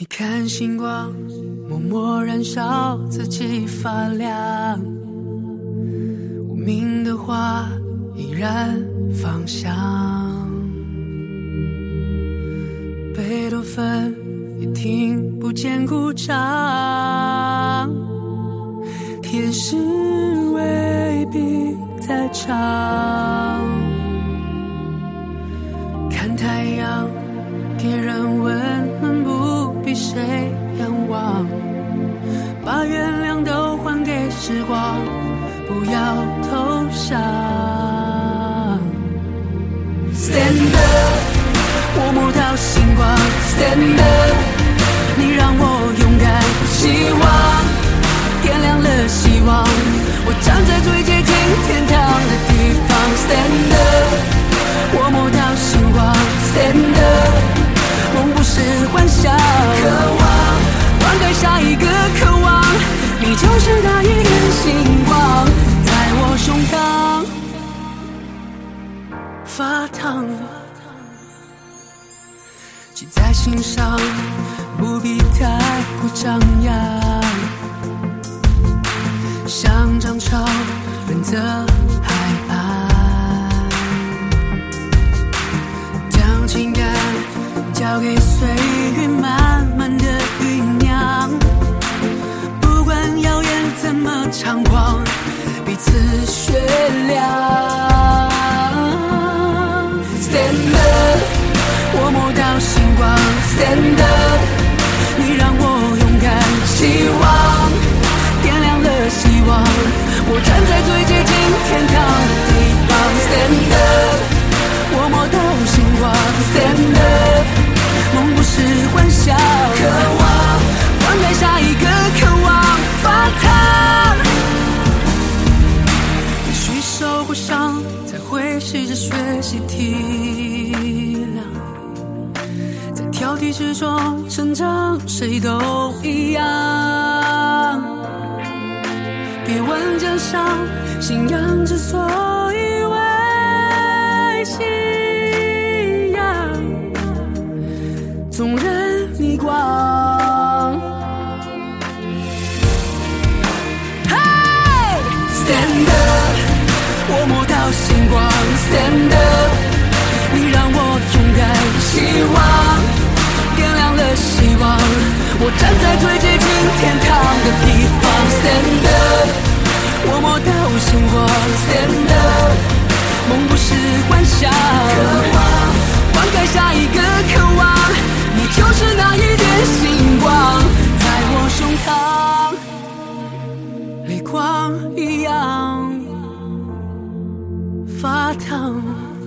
你看星光，默默燃烧，自己发亮。无名的花依然芳香。贝多芬也听不见鼓掌，天使未必在唱。看太阳，给人温，比谁仰望。把原谅都还给时光，不要投降。Stand up，我摸到星光。Stand up，你让我勇敢，希望点亮了希望。我站在最发烫，记在心上，不必太过张扬，像涨潮润泽海岸。将情感交给岁月，慢慢的酝酿。不管谣言怎么猖狂，彼此雪亮。Stand up，我摸到星光。Stand up，你让我在挑剔之中成长，谁都一样。别问真相，信仰之所以为信仰，纵然逆光。嘿，Stand up，我摸到星光，Stand up，发烫。